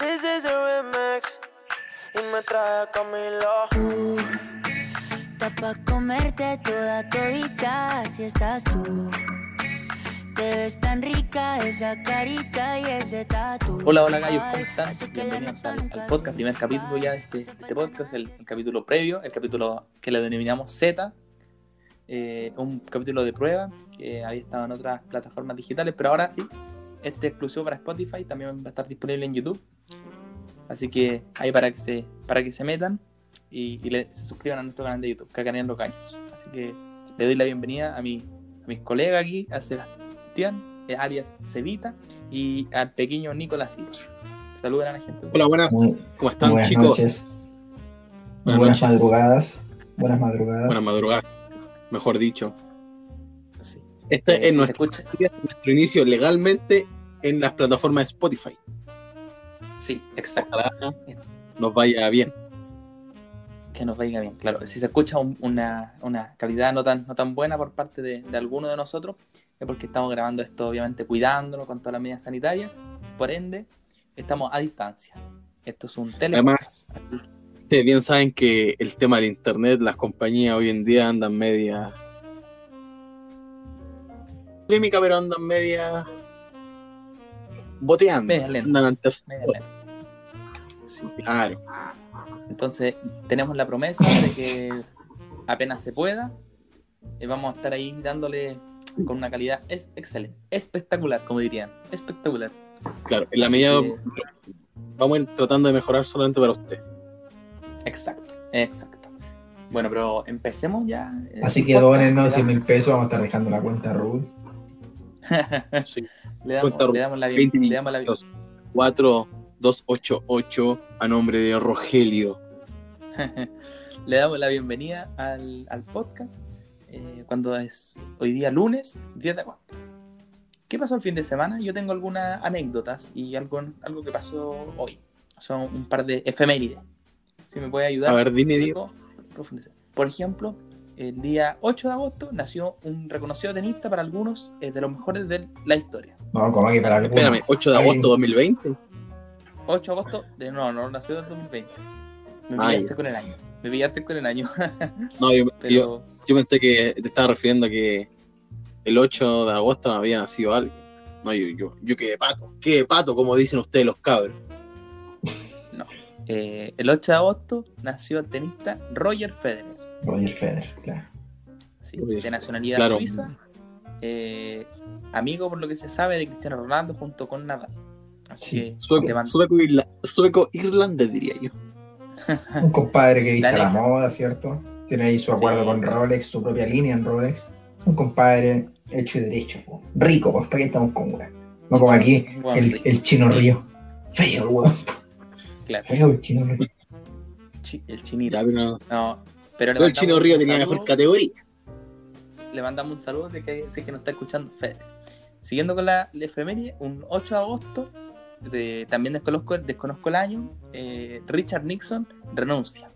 This is a remix y me trae Camilo. Está pa' comerte toda todita si estás tú. Te ves tan rica esa carita y ese tatu. Hola, hola gallos, ¿cómo están? Bienvenidos al, al podcast, primer capítulo ya de este, de este podcast, el, el capítulo previo, el capítulo que le denominamos Z, eh, un capítulo de prueba que había estado en otras plataformas digitales, pero ahora sí, este es exclusivo para Spotify, también va a estar disponible en YouTube, así que ahí para que se, para que se metan y, y le- se suscriban a nuestro canal de YouTube, Cacanean los Caños. Así que le doy la bienvenida a, mi, a mis colegas aquí, a Sebastián, eh, alias Cevita, y al pequeño Nicolás Silva. Saluden a la gente. Hola, buenas. Muy, ¿Cómo están, buenas chicos? noches. Buenas Buenas, noches. madrugadas. Buenas madrugadas. Buenas madrugadas, mejor dicho. Sí. Este Eh, es nuestro, escucha- nuestro inicio legalmente en las plataformas de Spotify. Sí, exacto. Ojalá nos vaya bien. Que nos vaya bien, claro. Si se escucha un- una, una calidad no tan, no tan buena por parte de, de alguno de nosotros, es porque estamos grabando esto, obviamente, cuidándonos con todas las medidas sanitarias. Por ende, estamos a distancia. Esto es un tele. Además- Ustedes bien saben que el tema del internet, las compañías hoy en día andan media. polémica, pero andan media. boteando. Media lenta. Andan ante- Media lenta. Sí. Claro. Entonces, tenemos la promesa de que apenas se pueda, eh, vamos a estar ahí dándole con una calidad es excelente, espectacular, como dirían, espectacular. Claro, en la medida vamos a ir tratando de mejorar solamente para usted. Exacto, exacto. Bueno, pero empecemos ya. eh, Así que donen, ¿no? Le 100 damos- mil pesos. Vamos a estar dejando la cuenta Ruth. Sí. le, damos, Cuenta le damos la 20 bien- le damos la bien- minutos. 4288 a nombre de Rogelio. le damos la bienvenida al, al podcast eh, cuando es hoy día lunes 10 de agosto. ¿Qué pasó el fin de semana? Yo tengo algunas anécdotas y algo, algo que pasó hoy. Son un par de efemérides. Si me puede ayudar. A ver, dime, profundizar. Por ejemplo, el día 8 de agosto nació un reconocido tenista para algunos eh, de los mejores de la historia. No, como que para algunos. Espérame, 8 de agosto 2020. 8 de agosto, de, no, no, nació en 2020. Me Ah, pillaste con el año. Me pillaste con el año. No, yo, yo, Pero yo pensé que te estaba refiriendo a que el 8 de agosto no había nacido alguien. No, yo, yo, yo quedé pato. Quedé pato, como dicen ustedes los cabros. eh, el 8 de agosto nació el tenista Roger Federer. Roger Federer, claro. sí, Roger de nacionalidad claro. suiza. eh, amigo, por lo que se sabe, de Cristiano Ronaldo junto con Nadal. Así Sí, que Sueco, sueco, irla- sueco irlandés, diría yo. Un compadre que viste La la moda, ¿cierto? Tiene ahí su acuerdo Sí. con Rolex, su propia línea en Rolex. Un compadre hecho y derecho. po. Rico, pues, ¿para qué estamos con una? No como aquí, Bueno, el, sí, el chino río. Feo, el weón. claro, Feo el chino río. chi- el chinito. Ya, pero, no. No, pero el chino Río tenía saludo- mejor categoría. le mandamos un saludo de que sé que nos está escuchando Fede. Siguiendo con la, la efeméride, un 8 de agosto, de- también desconozco, desconozco el año, eh, Richard Nixon renuncia.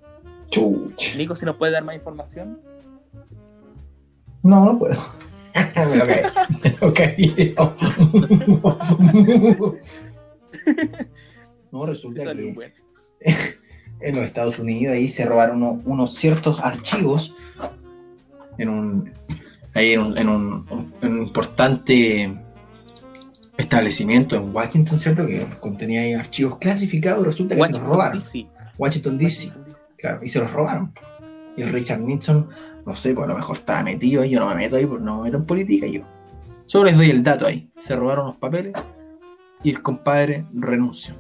Chuch. Nico, si nos puede dar más información. No, no puedo. Me lo caí. Me lo caí. No, resulta Eso que en los Estados Unidos ahí se robaron uno- unos ciertos archivos en un ahí en un, en un- en un importante establecimiento en Washington, ¿cierto? Que contenía ahí archivos clasificados, resulta que se los robaron. D.C. Washington DC, claro, y se los robaron. Y el Richard Nixon, no sé, pues a lo mejor estaba metido ahí, yo no me meto ahí, porque no me meto en política yo. Solo les doy el dato ahí. Se robaron los papeles y el compadre renunció.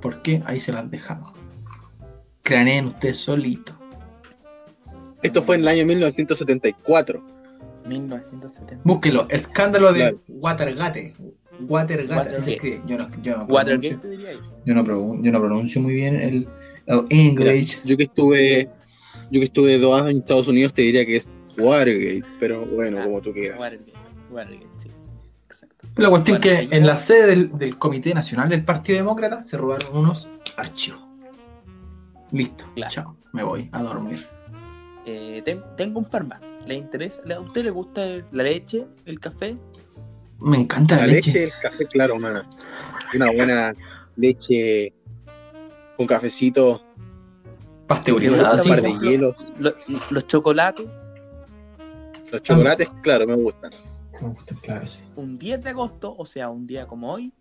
¿Por qué? Ahí se las dejamos. Craneen ustedes solito. Esto fue en el año 1974. 1970. Búsquelo. Escándalo de Claro. Watergate. Watergate, así se escribe. Yo no, yo no Watergate, pronuncio, yo. no pronuncio- yo no pronuncio muy bien el, el English. Yo que estuve yo que estuve dos años en Estados Unidos te diría que es Watergate, pero bueno, Ah, como tú quieras. Watergate. Watergate, sí. Exacto. La cuestión Bueno, que en la sede del, del Comité Nacional del Partido Demócrata se robaron unos archivos. Listo, Claro. chao, me voy a dormir. Eh, ten- tengo un par más. ¿Le interesa? ¿A usted le gusta el- la leche, el café? Me encanta la, La leche. leche, el café, claro, una, una buena leche con cafecito, Pasteurizado, Sí, par de hielos. Lo- los chocolates, Los chocolates, claro, me gustan. Me gusta, claro, sí. un 10 de agosto, o sea, un día como hoy,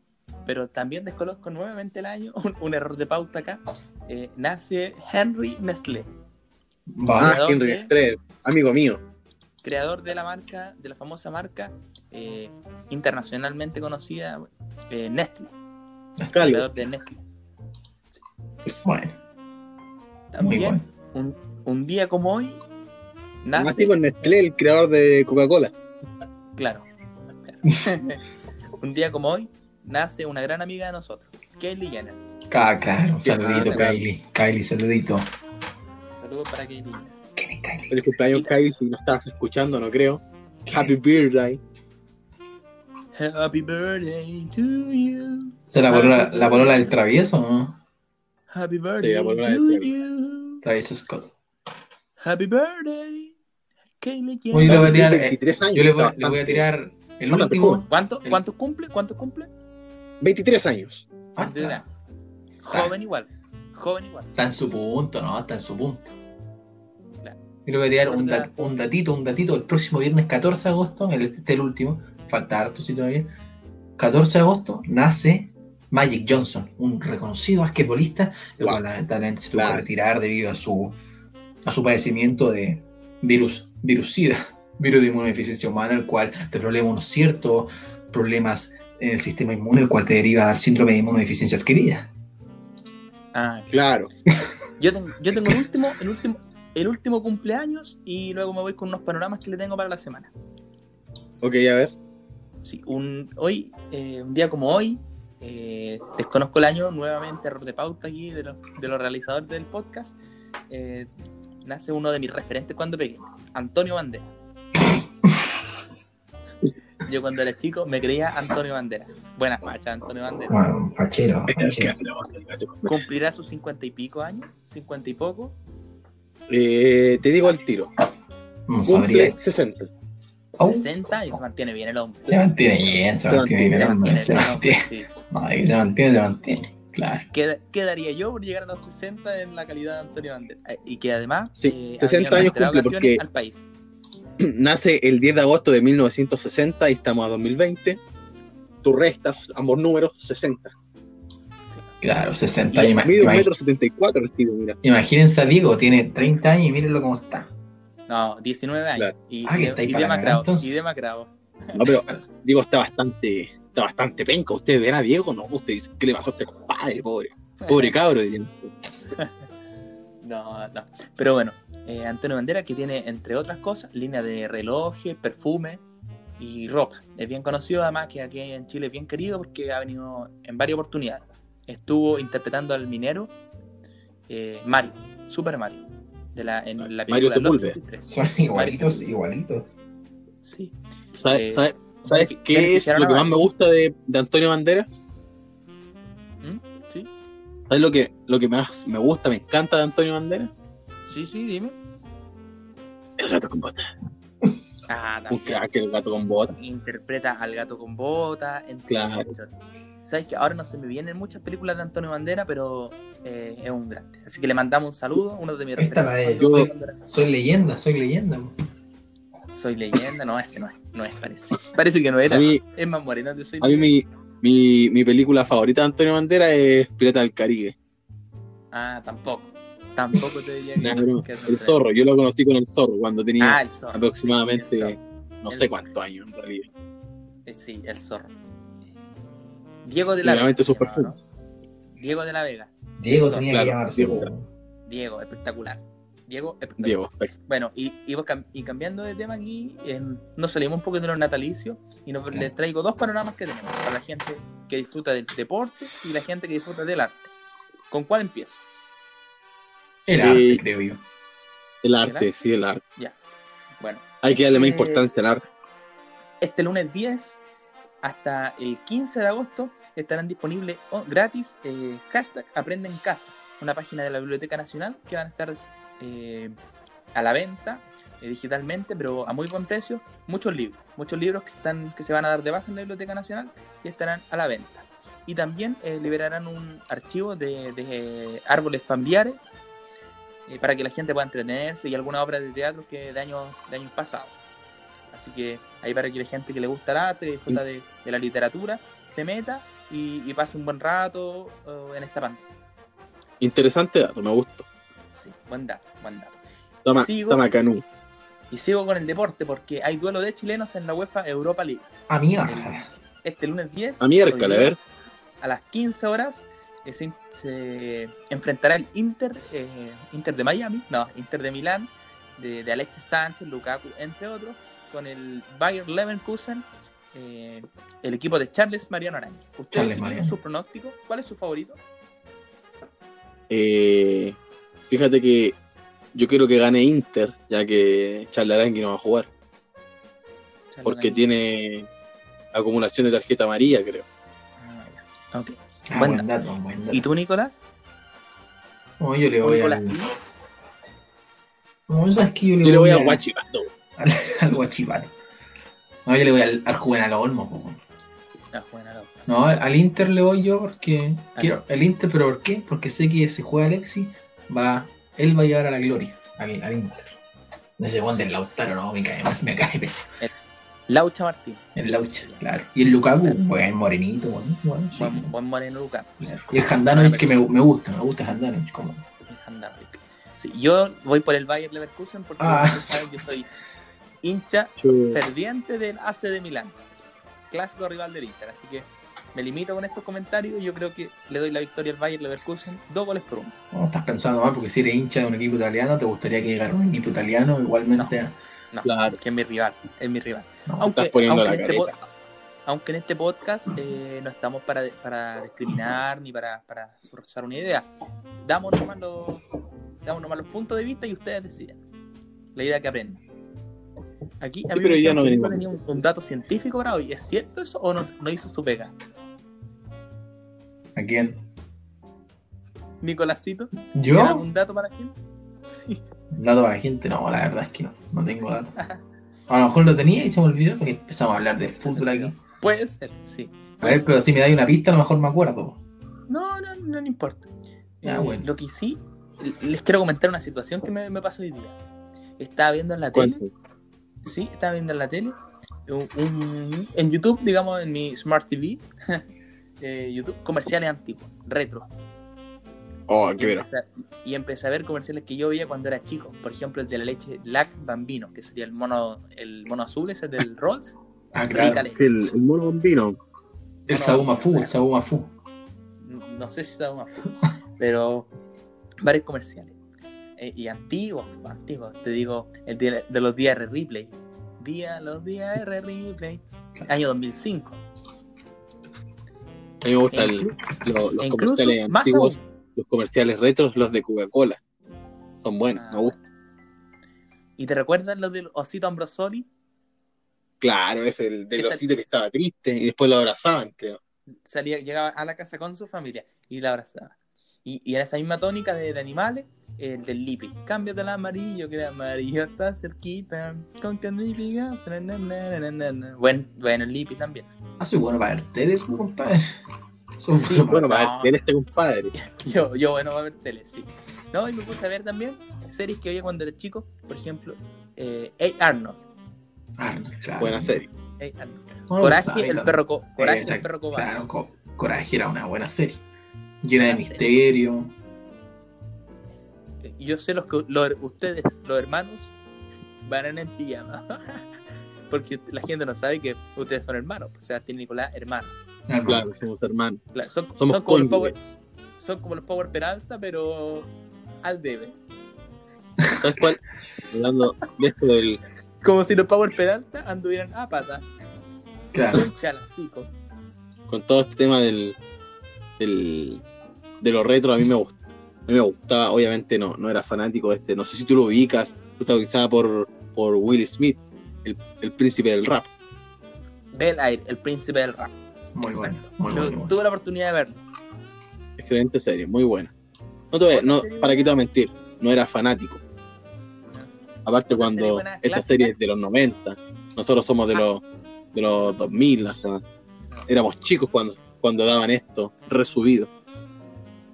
pero también desconozco nuevamente el año, un, un error de pauta acá, eh, nace Henry Nestlé, Ah, amigo mío. creador de la marca, de la famosa marca eh, internacionalmente conocida eh, Nestlé, creador de Nestlé. Bueno, muy bueno. un, un día como hoy, Más nace, tipo Nestlé, el creador de Coca-Cola. claro, un día como hoy, nace una gran amiga de nosotros, Kylie Jenner. Ah, claro, un saludito. Kylie. Kylie, saludito. Saludos para. Feliz cumpleaños, Kai, si no estás escuchando, no creo. Happy birthday. Happy birthday to you. ¿Esa es la polola, la polola del travieso no? Happy birthday la polola to del you. Travieso Scott. Happy birthday. Kylie Oye, le Jenner. voy a tirar, eh, 23 años. yo le voy, le voy a tirar el último. ¿Cuánto, El- ¿Cuánto cumple? ¿Cuánto cumple? 23 años. Ah, está, Joven igual. Joven igual. está en su punto, ¿no? Está en su punto. Yo le voy a tirar un, Verdad. dat- un datito, un datito. El próximo viernes 14 de agosto, el, este es el último, falta harto sí todavía. 14 de agosto nace Magic Johnson, un reconocido basquetbolista, el Wow. cual lamentablemente se tuvo que retirar debido a su, a su padecimiento de virus, virus SIDA, virus de inmunodeficiencia humana, el cual te problema unos ciertos problemas en el sistema inmune, el cual te deriva al síndrome de inmunodeficiencia adquirida. Ah, Claro. yo tengo, yo tengo el último, el último, el último cumpleaños y luego me voy con unos panoramas que le tengo para la semana. Ok, a ver. Sí, un, hoy, eh, un día como hoy, eh, desconozco el año, nuevamente error de pauta aquí de los, de los realizadores del podcast, eh, nace uno de mis referentes cuando pequeño, Antonio Bandera. Yo cuando era chico me creía Antonio Bandera. Buena facha, Antonio Bandera. Bueno, fachero, ¿Qué fachero. Cumplirá sus cincuenta y pico años, cincuenta y poco. Eh, te digo al tiro. No. Cumple 60. Oh. 60 y se mantiene bien el hombre. Se mantiene bien, se Se mantiene bien, Se el hombre, mantiene se bien el mantiene. sí. No, se mantiene, se mantiene. Claro. ¿Qué, qué daría yo por llegar a los 60 en la calidad de Antonio Bandera? Eh, Y que además. Sí, eh, 60 habría años cumple porque- Al país. Nace el 10 de agosto de 1960 y estamos a 2020. Tú restas ambos números, 60. Claro, 60 Y años. Mide un Imag- metro 74 el tío, mira. Imagínense a Diego, tiene 30 años y mírenlo cómo está. No, 19 años. Claro. Y, Ah, y que de- está ahí y demacrado. Y demacrado. No, pero digo, está bastante, está bastante penca. ¿Usted verá a Diego? No, usted dice, ¿qué le pasó a este compadre, pobre? Pobre cabro, dirían. No, no. Pero bueno, eh, Antonio Bandera que tiene, entre otras cosas, línea de relojes, perfume y ropa. Es bien conocido además que aquí en Chile es bien querido porque ha venido en varias oportunidades. Estuvo interpretando al minero eh, Mario, Super Mario, de la, en la Mario Sepúlveda. 83. Son igualitos, igualitos. Sí. ¿Sabes Eh, sabe- sabes benefi- qué es lo que más me gusta de, de Antonio Banderas? ¿Mm? ¿Sí? ¿Sabes lo que, lo que más me gusta, me encanta de Antonio Banderas? Sí, sí, dime. El gato con bota. Ah, Un también. crack, el gato con bota. interpreta al gato con bota, Claro. muchos. Sabes que ahora no se me vienen muchas películas de Antonio Bandera, pero eh, es un grande. Así que le mandamos un saludo, uno de mis Esta la de- referentes. yo- Bandera. Soy leyenda, soy leyenda. Soy leyenda, no, ese no es, no es, parece. Parece que no era. A mí, Es más moreno de Soy a mí mi, mi, mi película favorita de Antonio Banderas es Pirata del Caribe. Ah, tampoco. Tampoco te diría que. Es el zorro, yo lo conocí con el zorro cuando tenía Ah, zorro. aproximadamente Sí, el zorro. no el sé cuántos años en realidad. Eh, Sí, el zorro. Diego de la Vega. Diego de la Vega. Diego Eso, tenía claro, que llamarse. Diego. Diego, espectacular. Diego, espectacular. Diego, perfecto. Bueno, y, y, cam- y cambiando de tema aquí, eh, nos salimos un poco de los natalicios y nos, les traigo dos panoramas que tenemos para la gente que disfruta del deporte y la gente que disfruta del arte. ¿Con cuál empiezo? El Eh, arte, creo yo. el arte? arte, sí, el arte. Bueno, Hay que darle más Eh, importancia al arte. este lunes 10 hasta el 15 de agosto estarán disponibles gratis eh, hashtag Aprende en Casa, una página de la Biblioteca Nacional que van a estar eh, a la venta eh, digitalmente, pero a muy buen precio, muchos libros, muchos libros que están que se van a dar de baja en la Biblioteca Nacional y estarán a la venta. Y también eh, liberarán un archivo de, de árboles familiares eh, para que la gente pueda entretenerse y alguna obra de teatro que de años, de años pasados. Así que ahí para que la gente que le gusta el arte, disfruta de, de la literatura, se meta y, y pase un buen rato eh, en esta pantalla. Interesante dato, me gustó. Sí, buen dato, buen dato. Toma, Sigo. toma canú. Y sigo con el deporte porque hay duelo de chilenos en la UEFA Europa League. A mierda. Este lunes 10. A miércoles, a ver. Las 15 horas eh, se, se enfrentará el Inter, eh, Inter de Miami, no, Inter de Milán, de, de Alexis Sánchez, Lukaku, entre otros, con el Bayern Leverkusen, eh, el equipo de Charles Mariano Araña. ¿Ustedes Charles tienen Mariano. su pronóstico? ¿Cuál es su favorito? Eh, fíjate que yo quiero que gane Inter, ya que Charlarangui no va a jugar. Charles Porque tiene acumulación de tarjeta amarilla, creo. Ah, ya. Ok. Ah, Buen buen dato, buen dato. ¿Y tú, Nicolás? No, yo le voy Nicolás, al. sí. No, ¿sabes qué? Yo le Yo le voy a al- Guachipato. Al Guachipato. No, yo le voy al, al Juvenal Olmo, po. Otra. No, al Inter le voy yo porque quiero el Inter, pero ¿por qué? Porque sé que si juega Alexis, va, él va a llevar a la gloria al, al Inter. Ese Juan del Lautaro, no, me cae mal, me cae pésimo. Laucha Martín. El Laucha, claro. Y el Lukaku, buen morenito, bueno, bueno, sí. Buen, buen moreno Lukaku. Claro. Y el Handanovic que me, me gusta, me gusta Handanovic como. Handanovic. Sí, yo voy por el Bayern Leverkusen porque Ah. saben que soy hincha Yo- ferviente del AC de Milán, clásico rival del Inter, así que me limito con estos comentarios. Yo creo que le doy la victoria al Bayern Leverkusen, dos goles por uno. No, estás pensando mal porque si eres hincha de un equipo italiano, te gustaría que llegara un equipo italiano igualmente. No, Claro. que es mi rival, es mi rival. no, Aunque, estás poniendo aunque la en este aunque en este podcast eh, no estamos para, para discriminar ni para, para forzar una idea. Damos nomás, los, damos nomás los puntos de vista y ustedes deciden. La idea que aprendan. Aquí a mí pero me ya no tenía un, un dato científico para hoy. ¿Es cierto eso o no, no hizo su pega? ¿A quién? Nicolásito, ¿tiene ¿Yo? algún dato para quién? Sí. Dato para la gente, no, la verdad es que no, no tengo datos. A lo mejor lo tenía y se me olvidó porque empezamos a hablar del fútbol aquí. Puede ser, sí. A ver, pero si me dais una pista, a lo mejor me acuerdo. No, no, no, no importa. Ah, Eh, bueno. Lo que sí, les quiero comentar una situación que me, me pasó hoy día. Estaba viendo en la tele ¿Cuánto? Sí, estaba viendo en la tele. un- un- en YouTube, digamos, en mi Smart TV. eh, YouTube, comerciales antiguos, retro. Oh, Y qué vera. empecé, y empecé a ver comerciales que yo veía cuando era chico. Por ejemplo, el de la leche Lac Bambino, que sería el mono, el mono azul, ese del Rolls. Ah, claro. Sí, el, el mono bombino. El No, no, Saúma Fu, el Saúma Fu. No, no sé si más pero varios comerciales. Eh, y antiguos, antiguos. Te digo, el de, de los días R Replay. Día, los días R Replay. Año 2005. A mí me gustan Inclu- los, los E comerciales antiguos, los comerciales retros, los de Coca-Cola. Son buenos, Ah, me gustan. ¿Y te recuerdas los del Osito Ambrosoli? Claro, es el del Esa- osito que estaba triste y después lo abrazaban, creo. Salía, llegaba a la casa con su familia y la abrazaba. Y, y en esa misma tónica de, de animales, el del Lippy. Cámbiate el amarillo, que el amarillo está cerquita. Con que el Lippy gasta, na, na, na, na, na. Buen, bueno, el Lippy también. Ah, soy bueno para ver tele, compadre. Soy Sí, bueno Bueno, para- para ver, este compadre. Yo, yo bueno, va a ver tele, sí. No, y me puse a ver también series que veía cuando era chico. Por ejemplo, eh, A. Arnold. Claro. Buena serie. A. Arnold. No, Coraje, el perro, co- Coraje, el perro cobarde. Claro, Co- Coraje era una buena serie. Llena de misterio. Y yo sé los que los- ustedes, los hermanos, van en pijama. Porque la gente no sabe que ustedes son hermanos. O sea, tiene Nicolás hermano. Hermano. Claro, somos hermanos. Claro, son, Somos son como los Power, son como los Power Peralta, pero al debe. ¿Sabes cuál? Hablando de esto del. Como si los Power Peralta anduvieran a pata. Claro. Con todo este tema del. Del de lo retro, a mí me gusta. A mí me gustaba, obviamente no, no era fanático de este. No sé si tú lo ubicas, protagonizada por, por Will Smith, el, el príncipe del rap. Bel Air, el príncipe del rap. Muy bueno. Exacto. Muy bueno. muy Tuve la oportunidad de verlo. Excelente serie, muy buena. No te voy no, serie para qué te voy a mentir, no era fanático. Aparte serie cuando buena, esta clásica. serie es de los 90, nosotros somos de Ah. los de los 2000, o sea, éramos chicos cuando, cuando daban esto, resubido.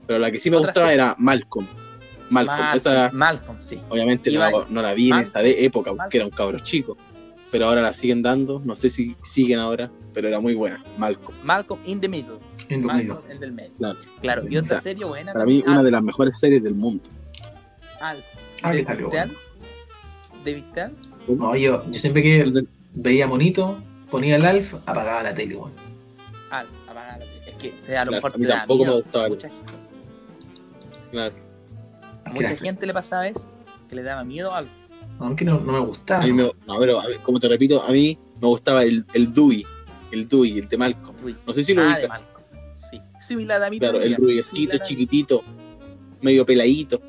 Pero la que sí me Otra gustaba serie. era Malcolm. Malcolm, esa Malcolm, sí. obviamente no, no la vi en esa de época Malcolm. porque era un cabro chico. Pero ahora la siguen dando, no sé si siguen ahora, pero era muy buena, Malcolm. Malcolm in the middle. Malcolm, medio. el del medio. Claro. Claro, y otra O sea, serie buena. Para mí, una de las mejores series del mundo. Alf. Ah, ¿De- salió de bueno. No, yo, yo siempre que veía monito, ponía el Alf, apagaba la tele, weón. Alf, apaga la tele. Es que te- a lo Claro, mejor a mí te da tampoco me miedo. gustaba mucha, gente- Claro. a mucha gente le pasaba eso, que le daba miedo a Alf. Aunque no, no me gustaba. A mí me, no, pero a ver, como te repito, a mí me gustaba el, el Dewey, el Dewey, el de Malcolm. No sé si lo Ah, de ubicas. Malcolm. Sí. Similar a mí Claro, el rubiecito, chiquitito, medio peladito.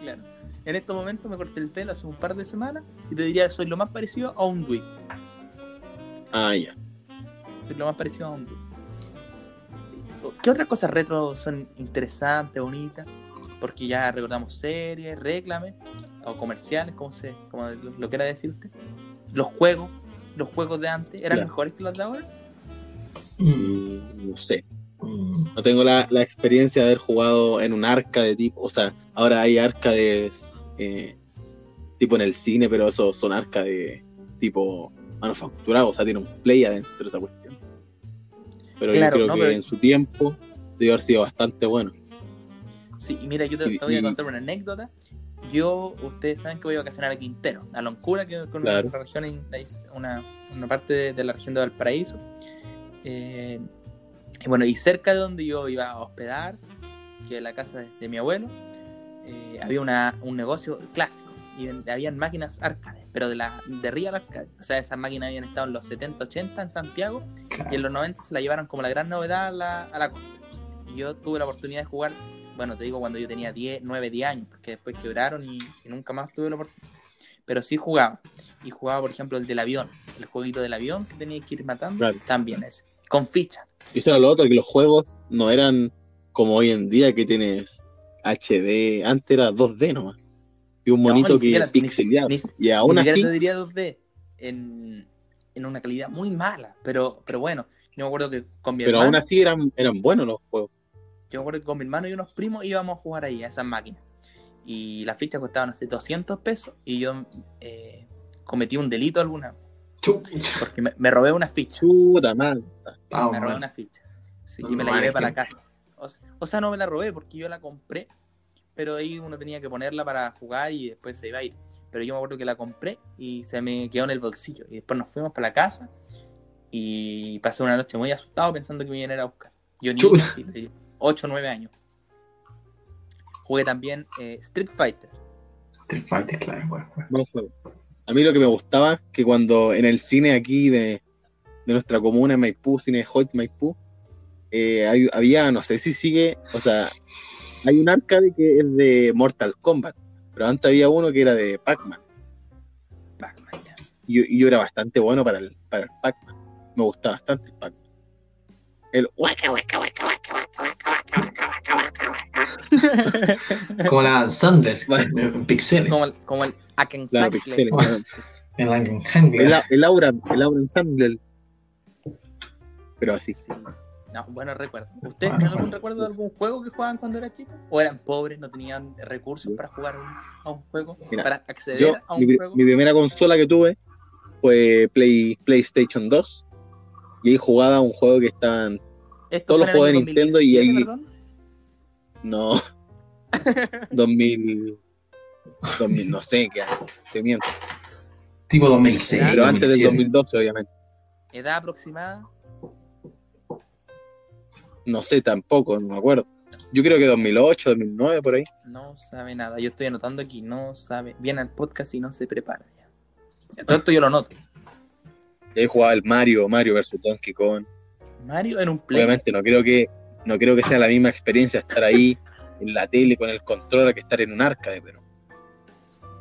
Claro. En estos momentos me corté el pelo hace un par de semanas y te diría que soy lo más parecido a un Dewey. Ah, ya. Soy lo más parecido a un. ¿Qué otras cosas retro son interesantes, bonitas? Porque ya recordamos series, reclames o comerciales, como se, como lo, quiera decir usted. Los juegos, los juegos de antes, ¿eran Claro. mejores que los de ahora? Mm, No sé. mm. No tengo la, la experiencia de haber jugado en un arca de tipo. O sea, ahora hay arcades eh, tipo en el cine, pero esos son arcas de tipo manufacturado. O sea, tiene un play adentro de esa cuestión. Pero Claro, yo creo no, que pero- en su tiempo debió haber sido bastante bueno. Sí, y mira, yo te, te voy a contar una anécdota. Yo, ustedes saben que voy a vacacionar a Quintero, a Loncura, que es Claro. una región, una, una parte de, de la región de Valparaíso. Eh, y bueno, y cerca de donde yo iba a hospedar, que es la casa de, de mi abuelo, eh, había una, un negocio clásico. Y habían máquinas arcades, pero de la de Real Arcade. O sea, esas máquinas habían estado en los 70, 80 en Santiago y en los 90 se la llevaron como la gran novedad a la, a la costa. Y yo tuve la oportunidad de jugar, bueno, te digo cuando yo tenía 10, 9, 10 años, porque después quebraron y, y nunca más tuve la oportunidad. Pero sí jugaba. Y jugaba, por ejemplo, el del avión, el jueguito del avión que tenía que ir matando. Claro. También ese. Con ficha. Y eso era lo otro, que los juegos no eran como hoy en día que tienes HD. Antes era 2D nomás. Y un monito ni que siquiera- ni- pixeleado. ni- y aún Ni así, te diría 2D. En, en una calidad muy mala. Pero, pero bueno, yo me acuerdo que con mi pero hermano. aún así eran, eran buenos los juegos. Yo me acuerdo que con mi hermano y unos primos íbamos a jugar ahí, a esas máquinas. Y las fichas costaban así 200 pesos y yo eh, cometí un delito alguna, Chucha. porque me, me robé una ficha. Chuta. Vamos, me robé man. una ficha. Sí, No, y me la llevé es para la casa. O sea, no me la robé porque yo la compré, pero ahí uno tenía que ponerla para jugar y después se iba a ir. Pero yo me acuerdo que la compré y se me quedó en el bolsillo. Y después nos fuimos para la casa y pasé una noche muy asustado pensando que me iban a ir a buscar. Yo de 8 o 9 años. Jugué también eh, Street Fighter. Street Fighter, claro, bueno, bueno. A mí lo que me gustaba que cuando en el cine aquí de, de nuestra comuna, Maipú, Cine Hoyt Maipú, eh, hay- había, no sé si sigue, o sea, hay un arcade que es de Mortal Kombat, pero antes había uno que era de Pac-Man. Pac-Man, ya. Y yo, y yo era bastante bueno para el, para el Pac-Man. Me gustaba bastante el Pac-Man. El hueca, hueca, hueca, hueca, hueca, hueca, hueca, hueca, hueca, hueca. Como la Bueno. en pixeles. como el, como el Aken Claro, pixeles, claro. El, Hangler. el Aura, el Aura Ensemble. Pero así. Sí. No, buenos recuerdos. ¿Ustedes tienen algún recuerdo de algún juego que jugaban cuando eran chicos? ¿O eran pobres, no tenían recursos para jugar un- a un juego? Mira, ¿Para acceder Yo, a un juego? mi primera consola que tuve fue Play, PlayStation 2. Y ahí jugaba un juego que estaban. ¿Esto todos los juegos de Nintendo y 2017, ahí- perdón? No. 2000. 2000, no sé qué año, te miento. Tipo 2006. Pero antes del 2007. 2012, obviamente. ¿Edad aproximada? No sé tampoco, no me acuerdo. Yo creo que 2008, 2009, por ahí. No sabe nada. Yo estoy anotando aquí, no sabe. Viene al podcast y no se prepara. Ya. Ya, Todo esto yo lo noto. Y ahí jugaba el Mario, Mario versus Donkey Kong. Mario en un play. Obviamente no creo que no creo que sea la misma experiencia estar ahí en la tele con el control que estar en un arcade, pero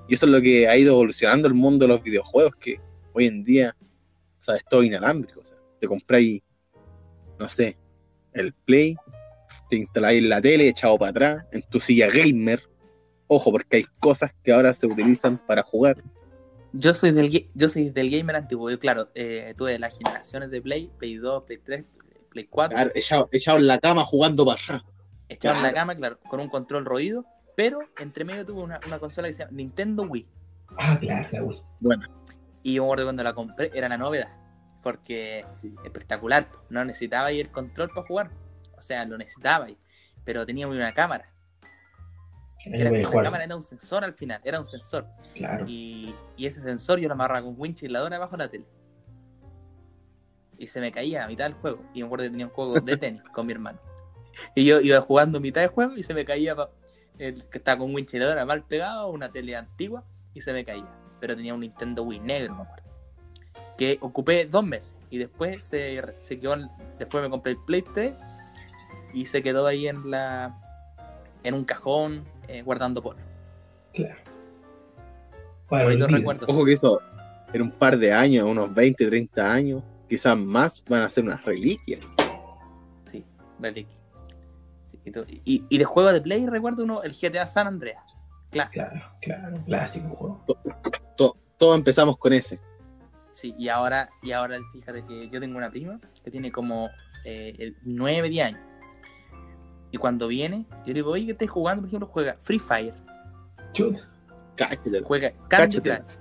y eso es lo que ha ido evolucionando el mundo de los videojuegos, que hoy en día, o sea, es todo inalámbrico, o sea, te compráis, no sé, el Play, te instaláis en la tele, echado para atrás, en tu silla gamer, ojo, porque hay cosas que ahora se utilizan para jugar, Yo soy del yo soy del gamer antiguo. Yo, claro, eh, tuve las generaciones de Play, Play 2, Play 3, Play 4. Claro, echado, echado en la cama jugando para atrás. echado en la cama, claro, con un control roído, pero entre medio tuvo una, una consola que se llama Nintendo Wii. Ah, claro, la Wii. Bueno, Y yo me acuerdo cuando la compré, era la novedad, porque espectacular, no necesitaba ahí el control para jugar, o sea, lo necesitaba, ahí, pero tenía muy una cámara. Era, la cámara era un sensor al final, era un sensor. Claro. Y, y ese sensor yo lo amarraba con winch y la abajo de la tele. Y se me caía a mitad del juego. Y me acuerdo que tenía un juego de tenis con mi hermano. Y yo iba jugando a mitad del juego y se me caía el que estaba con winch y la mal pegado, una tele antigua, y se me caía. Pero tenía un Nintendo Wii negro, me acuerdo. Que ocupé dos meses. Y después se, se quedó. en- Después me compré el Play 3 y se quedó ahí en la. en un cajón eh, guardando polvo. Claro. Bueno, recuerdos. ojo que eso en un par de años, unos 20, 30 años, quizás más, van a ser unas reliquias. Sí, Reliquia. Sí, y, to- y- y de juego de Play recuerdo uno, el GTA San Andreas. Clásico. Claro, claro. Clásico juego. To- todos empezamos con ese. Sí, y ahora, y ahora fíjate que yo tengo una prima que tiene como eh, el 9, 10 años. Y cuando viene, yo le digo, oye, ¿qué estás jugando? Por ejemplo, juega Free Fire, Chuta. Juega Candy. Crush.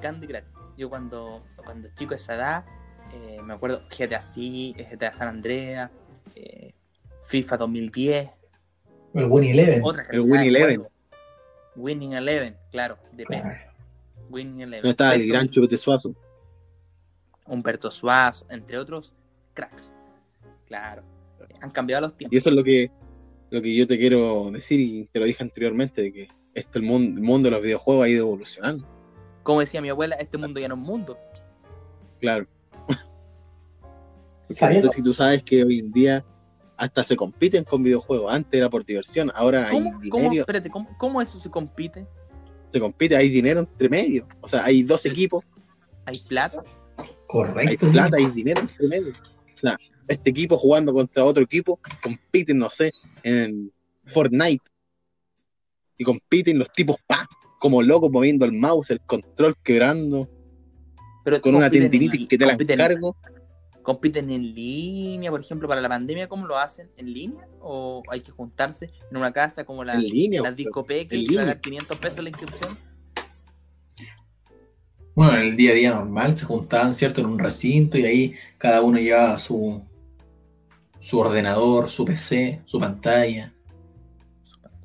Candy Crush. Yo cuando, cuando chico de esa edad, eh, me acuerdo GTA sí, GTA San Andreas, eh, FIFA 2010, El Winnie Eleven. otra El calidad Win de Eleven. Winning Eleven, claro, de PES. Winning Eleven. No estaba el gran Chupete Suazo. Humberto Suazo, entre otros cracks. Claro, han cambiado los Y tiempos. eso es lo que, lo que yo te quiero decir y te lo dije anteriormente, de que este, el, mundo, el mundo de los videojuegos ha ido evolucionando. Como decía mi abuela, este mundo ya no es un mundo. Claro. Sabiendo. Entonces, si tú sabes que hoy en día hasta se compiten con videojuegos, antes era por diversión, ahora hay ¿Cómo, cómo, dinero, espérate, ¿cómo, cómo eso se compite? se compite, hay dinero entre medio. O sea, hay dos equipos, ¿Hay plata? Hay Correcto. plata, hay dinero entre medio. O sea, este equipo jugando contra otro equipo, compiten, no sé, en Fortnite. Y compiten los tipos, pa, como locos moviendo el mouse, el control quebrando, Pero con una compiten en tendinitis que te la encargo. ¿Compiten en línea, por ejemplo, para la pandemia? ¿Cómo lo hacen? ¿En línea? ¿O hay que juntarse en una casa como la, En línea, las pues, discopecas y pagar 500 pesos la inscripción? Bueno, en el día a día normal se juntaban, ¿cierto? En un recinto y ahí cada uno llevaba su, su ordenador, su PC, su pantalla.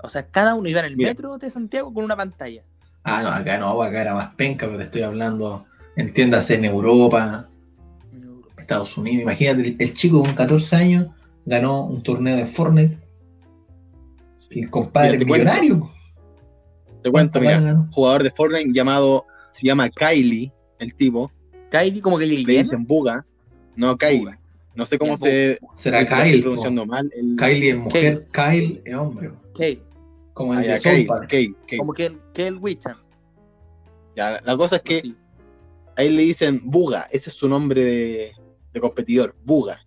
O sea, cada uno iba en el Mira. metro de Santiago con una pantalla. Ah, no, acá no, acá era más penca, pero te estoy hablando, entiéndase, en Europa, en Europa. Estados Unidos. Imagínate, el, el chico con 14 años ganó un torneo de Fortnite y el compadre Mira, te cuento. millonario. Te cuento, ¿Cuánto mira, ganó? jugador de Fortnite llamado, se llama Kylie, el tipo, Kylie como que le le dicen Buga, no Kylie. No sé cómo se Será Kyle. pronunciando mal. el- Kylie es mujer, Kyle es hombre. Kyle, Como el Ah, de ya, South Kyle. Kyle, Kyle. como que, el Wichan. Ya, la cosa es que Sí. a él le dicen Buga, ese es su nombre de, de competidor, Buga.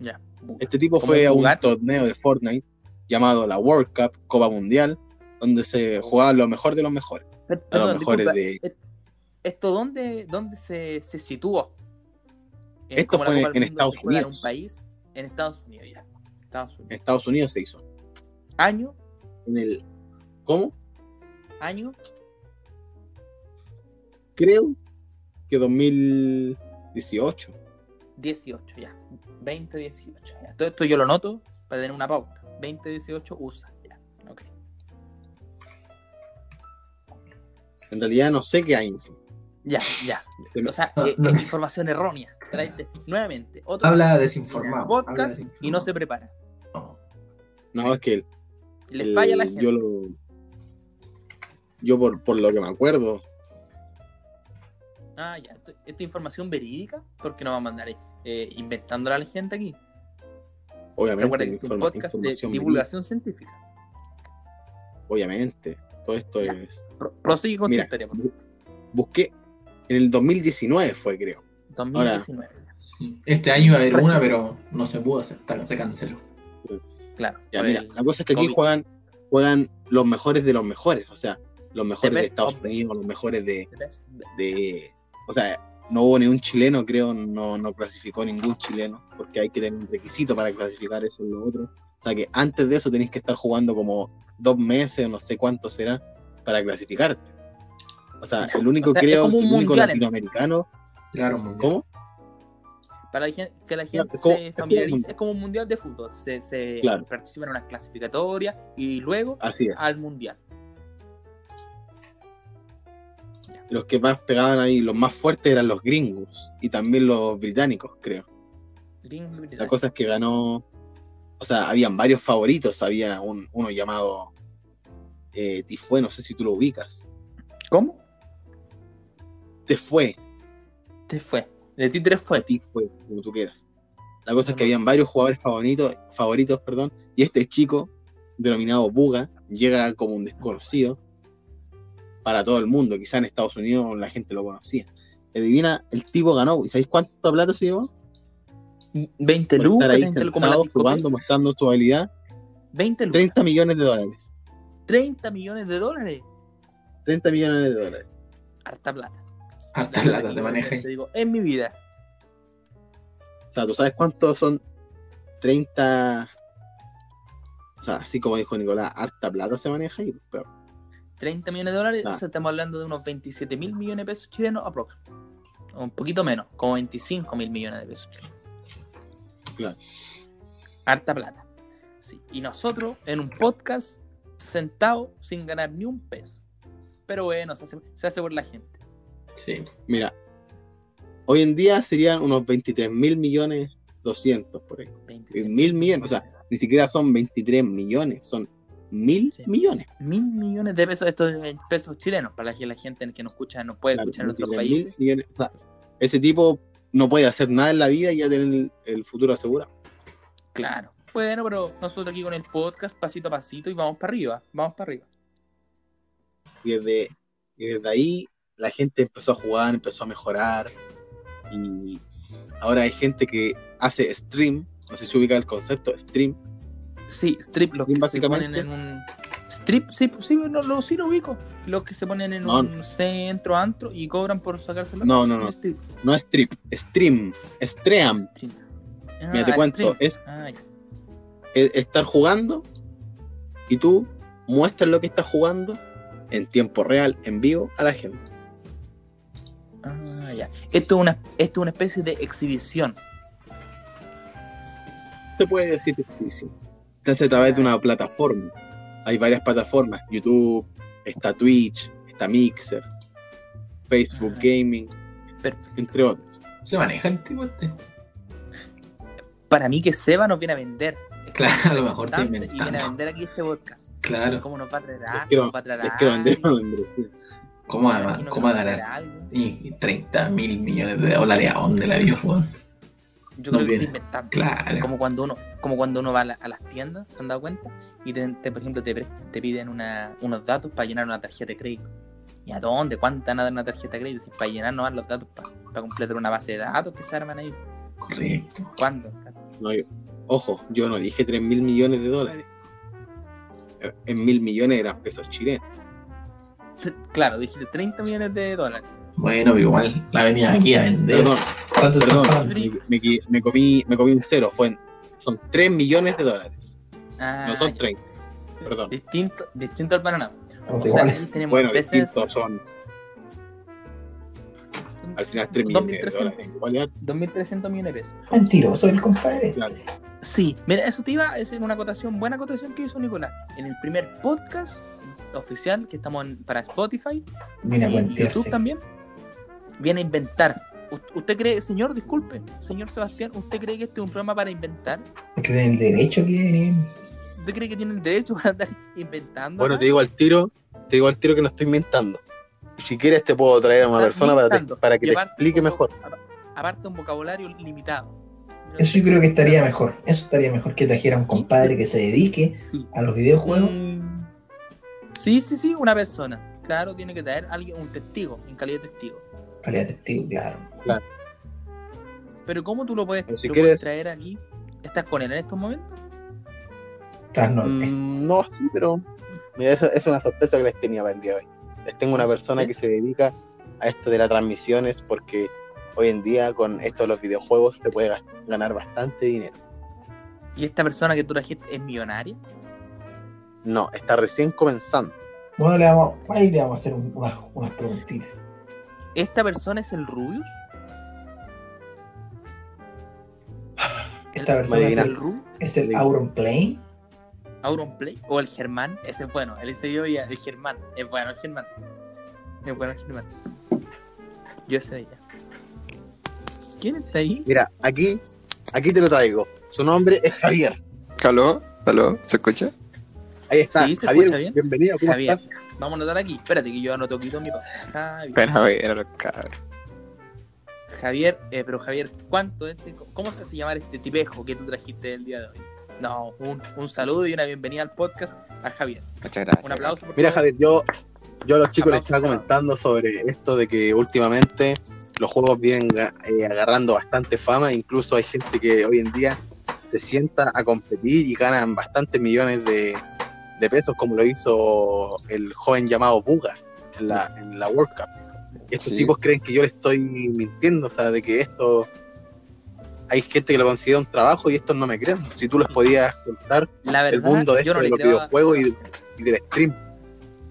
Ya. Este tipo fue a un torneo de Fortnite llamado la World Cup, Copa Mundial, donde se jugaban lo mejor de los mejores. A perdón, los mejores disculpa, de... ¿et- ¿Esto dónde, dónde se, se situó? En Esto fue en Mundo Estados juega En Unidos. un país, en Estados Unidos, ya. Estados En Unidos. Estados Unidos se hizo. Año, En el... ¿Cómo? año, Creo que 2018. 18, ya. 2018, ya. Todo esto yo lo noto para tener una pauta. 2018 USA, En realidad no sé qué fue. Ya, ya. O sea, No, eh, no. es información errónea. Traete- Nuevamente, otro Habla desinformado. podcast habla y desinformado. no se prepara. No. No, es que Le el- falla a la gente. yo lo... Yo por, por lo que me acuerdo, Ah, ya. Esto- Esta información verídica, porque no va a mandar eh, inventándola a la gente aquí. obviamente, Recuerda que es un podcast de divulgación científica. verídica, obviamente. Todo esto Ya. es... Pro- prosigue con Mira, tu historia, por favor. busqué en el 2019 fue creo 2019. Este año iba a haber una, pero no se pudo hacer, se canceló. Claro. ya mira la cosa es que aquí COVID. juegan juegan los mejores de los mejores o sea los mejores de Estados of Unidos los mejores de, de o sea no hubo ni un chileno, creo, no, no clasificó ningún chileno, porque hay que tener un requisito para clasificar eso en lo otro. O sea que antes de eso tenéis que estar jugando como dos meses, no sé cuánto será, para clasificarte. O sea, el único, O sea, creo, el único mundial, latinoamericano. Claro. ¿Cómo? Para la gen- que la gente es como- se es familiarice, un- es como un mundial de fútbol. Se, se Claro. participa en unas clasificatorias y luego Así es. al mundial. Los que más pegaban ahí, los más fuertes eran los gringos y también los británicos, creo. Gringo y La cosa es que ganó, o sea, habían varios favoritos, había un, uno llamado eh, Tifue, no sé si tú lo ubicas. ¿Cómo? Tifue, Te fue. De ti tres fue. Tifue, como tú quieras. La cosa es que habían varios jugadores favoritos, favoritos, perdón, y este chico, denominado Buga, llega como un desconocido para todo el mundo. Quizá en Estados Unidos la gente lo conocía. Adivina, el tipo ganó. ¿Y sabéis cuánta plata se llevó? 20 Por lucas, estar ahí 30 como la sentado, discoteca. jugando, mostrando su habilidad. 20 lucas. 30 millones de dólares. 30 millones de dólares. 30 millones de dólares. Harta plata. Harta La plata se maneja ahí. Te digo, en mi vida. O sea, ¿tú sabes cuántos son 30? O sea, así como dijo Nicolás, harta plata se maneja ahí, pero 30 millones de dólares, Ah. o sea, estamos hablando de unos 27 mil millones de pesos chilenos aproximadamente. Un poquito menos, como 25 mil millones de pesos chilenos. Claro. Harta plata. Sí. Y nosotros en un podcast sentados sin ganar ni un peso. Pero bueno, se hace, se hace por la gente. Sí. mira, hoy en día serían unos 23 mil millones 200 por ahí. 23 Mil millones, o sea, ni siquiera son 23 millones, son mil Sí. millones. mil millones de pesos, esto es en pesos chilenos, para que la gente que nos escucha nos puede Claro, escuchar en otros 23 mil países. millones. O sea, ese tipo no puede hacer nada en la vida y ya tener el, el futuro asegurado. Claro. Bueno, pero nosotros aquí con el podcast, pasito a pasito, y vamos para arriba, vamos para arriba. Y desde, y desde ahí la gente empezó a jugar, empezó a mejorar. Y ahora hay gente que hace stream. No sé si ubica el concepto stream. Sí, strip, los que Bien, se ponen básicamente. en un. Strip, sí, pues sí, no, lo, sí lo ubico. Los que se ponen en No. un centro, antro y cobran por sacárselo. No, no, no. Strip. No es strip, stream. Stream. Stream. Mira, te Ah, cuento, stream. es- Ah. Es estar jugando y tú muestras lo que estás jugando en tiempo real, en vivo, a la gente. Ah, ya. Esto es una, esto es una especie de exhibición. Se puede decir sí. Se hace a través de una plataforma. Hay varias plataformas. YouTube, está Twitch, está Mixer, Facebook Ah. Gaming, Perfecto. entre otros. Se maneja el tipo este. Para mí que Seba nos viene a vender. Es Claro, a lo mejor está representante Y viene a vender aquí este podcast. Claro. ¿Cómo nos va a traer algo? quiero- ¿Nos va a traer vender algo? membresía. ¿Cómo, cómo a ganar? Y 30 mil millones de dólares a dónde la vio, weón. Yo No creo que viene. está inventando. Claro. Como cuando uno, como cuando uno va a, la- a las tiendas, ¿se han dado cuenta? Y te, te- por ejemplo te, te piden una- unos datos para llenar una tarjeta de crédito. ¿Y a dónde? ¿Cuánto te van a dar una tarjeta de crédito? Si para llenar no van los datos para, completar una base de datos que se arman ahí. Correcto. ¿Cuándo? No, yo- ojo, yo no dije 3 mil millones de dólares. En mil millones eran pesos chilenos. Claro, dijiste 30 millones de dólares. Bueno, pero igual la venía aquí a vender. Perdón, ¿Cuánto te perdón, me, me me comí, me comí un cero. Fue en- son 3 millones de dólares. Ah, No son ya. 30. Perdón. Distinto, distinto al panorama. O sea, tenemos Bueno, distintos son al final 3 millones de 2.300 dólares. Igual ya- 2.300 millones de pesos. Mentiroso el compadre. Claro. Sí, mira, eso te iba, es una acotación, buena acotación que hizo Nicolás. En el primer podcast oficial que estamos en- para Spotify Mira, y. YouTube también, viene a inventar. ¿Usted cree, señor, disculpe, señor Sebastián, ¿usted cree que este es un programa para inventar? Que el derecho que. ¿Usted cree que tiene el derecho para andar inventando? Bueno, te digo al tiro, te digo al tiro que no estoy inventando. Si quieres te puedo traer a una persona para, te- inventando. para que Y te aparte, explique mejor. Aparte un vocabulario limitado. Eso yo creo que estaría mejor. Eso estaría mejor que trajera un compadre que se dedique Sí. a los videojuegos. Mm, Sí, sí, sí, una persona. Claro, tiene que traer alguien, un testigo, en calidad de testigo. Calidad de testigo, claro. Pero ¿cómo tú lo puedes, si quieres- puedes traer aquí? ¿Estás con él en estos momentos? Estás no, Mm, no, sí, pero. Mira, esa es una sorpresa que les tenía para el día de hoy. Les tengo una persona ¿Sí? que se dedica a esto de las transmisiones porque hoy en día con esto de los videojuegos se puede ganar bastante dinero. ¿Y esta persona que tú trajiste es millonaria? No, está recién comenzando. Bueno, le vamos, ahí le vamos a hacer un- unas, unas preguntitas. ¿Esta persona es el Rubius? Esta ¿El- persona es. ¿El el, Rubius? es el Auron Plane. ¿Auron Play? ¿O el Germán? Ese es bueno, él se yo ya, el Germán. Es bueno el Germán. Es bueno el Germán. Yo sé ya. ¿Quién está ahí? Mira, aquí, aquí te lo traigo. Su nombre es Javier. ¿Aló? ¿Aló? ¿Se escucha? Ahí está. Sí, se Javier, escucha bien. bienvenido. ¿Cómo Javier. estás? Vamos a anotar aquí. Espérate que yo anoto aquí todo mi papá. Javier. Ven a ver a los cabros. Javier, eh, pero Javier, ¿cuánto este, ¿cómo se hace llamar este tipejo que tú trajiste el día de hoy? No, un, un saludo y una bienvenida al podcast a Javier. Muchas gracias. Un aplauso. Por Mira. Javier, yo, yo a los chicos les estaba comentando sobre esto de que últimamente los juegos vienen eh, agarrando bastante fama. Incluso hay gente que hoy en día se sienta a competir y ganan bastantes millones de, de pesos, como lo hizo el joven llamado Buga en la, en la World Cup. Estos Sí. tipos creen que yo les estoy mintiendo, o sea, de que esto. Hay gente que lo considera un trabajo y estos no me creen. Si tú les podías contar La el mundo de, esto, no de le los creo videojuegos y, y del stream.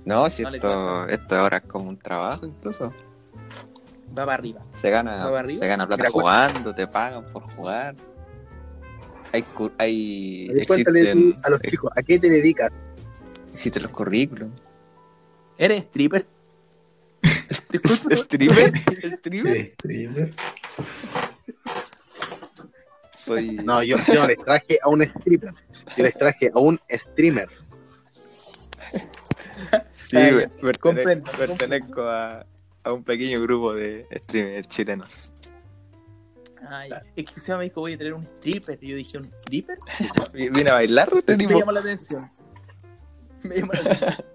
No, si No le esto, esto ahora es como un trabajo incluso. Va para arriba. Se gana, ¿Va para arriba? se gana plata Mira, jugando, te pagan por jugar. Hay, hay A ver, Cuéntale tú existen, a los chicos, ¿a qué te dedicas? Existen los currículums. ¿Eres stripper? ¿Streamer? Sí, streamer. Soy... No, yo, yo no les traje a un stripper, yo les traje a un streamer. Sí, ya. pertene- Comprendo, pertenezco a, a un pequeño grupo de streamers chilenos. Ay, es que usted me dijo, voy a traer un stripper. Y yo dije, ¿un stripper? ¿Viene a bailar este tipo? Me llamó la atención.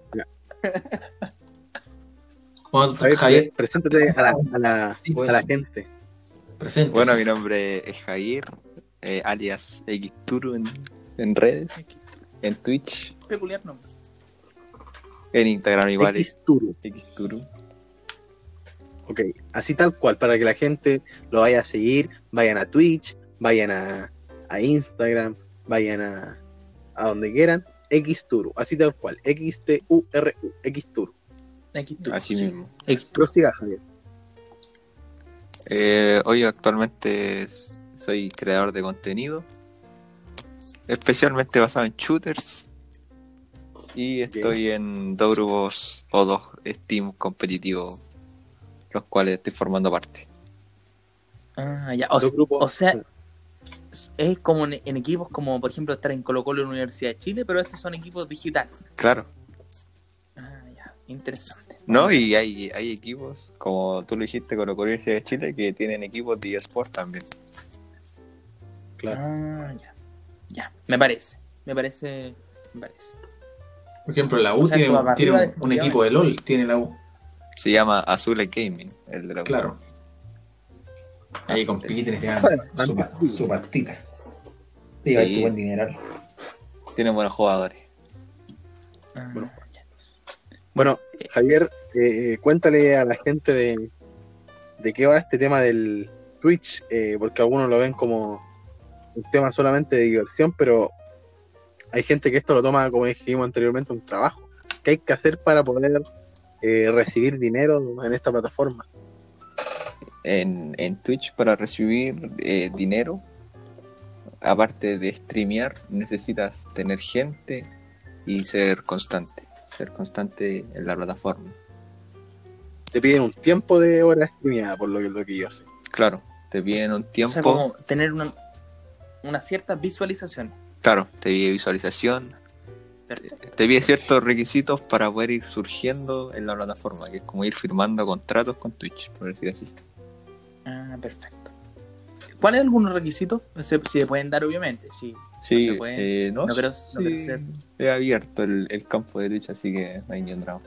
Bueno, A ver, Javier, preséntate a la, a la, Sí, pues. a la gente. presente. Bueno, mi nombre es Javier, eh, alias Xturu en, en redes, en Twitch, Peculiar nombre. en Instagram igual Xturu. Xturu. Ok, así tal cual, para que la gente lo vaya a seguir, vayan a Twitch, vayan a, a Instagram, vayan a, a donde quieran. Xturu, así tal cual, X-T-U-R-U, Xturu. Tú. Así Sí. mismo. Prosiga, Javier. Eh, hoy actualmente soy creador de contenido, especialmente basado en shooters. Y estoy en dos grupos o dos Steam competitivos, los cuales estoy formando parte. Ah, ya. O, o sea, es como en, en equipos como, por ejemplo, estar en Colo Colo en la Universidad de Chile, pero estos son equipos digitales. Claro, Ah, ya. Interesante. ¿no? Y hay, hay equipos, como tú lo dijiste con la Universidad de Chile, que tienen equipos de eSport también. claro. Ah, ya. Ya. Me parece. Me parece. Me parece. Por ejemplo, la U O sea, tiene, tiene un, un equipo de LOL, tiene la U. Se llama Azul Gaming, el de la Claro. Ahí Así compiten y se ganan su, pa- su pastita. Sí, Sí. hay tu buen dineral. Tienen buenos jugadores. Ah, Bueno. Bueno, Javier, eh, cuéntale a la gente de, de qué va este tema del Twitch, eh, porque algunos lo ven como un tema solamente de diversión, pero hay gente que esto lo toma, como dijimos anteriormente, un trabajo. ¿Qué hay que hacer para poder eh, recibir dinero en esta plataforma? En, en Twitch para recibir eh, dinero, aparte de streamear, necesitas tener gente y ser constante, ser constante en la plataforma. Te piden un tiempo de hora streameada, por lo que, lo que yo sé. Claro, te piden un O tiempo, sea, como tener una, una cierta visualización. claro, te pide visualización, Perfecto. te pide ciertos requisitos para poder ir surgiendo en la plataforma, que es como ir firmando contratos con Twitch, por decir así. Ah, perfecto. ¿Cuáles algunos requisitos? Se, si se pueden dar, obviamente. Sí. Sí, No se eh, no, No, pero, no sí, ser- he abierto el, el campo de Twitch, así que no hay ningún drama.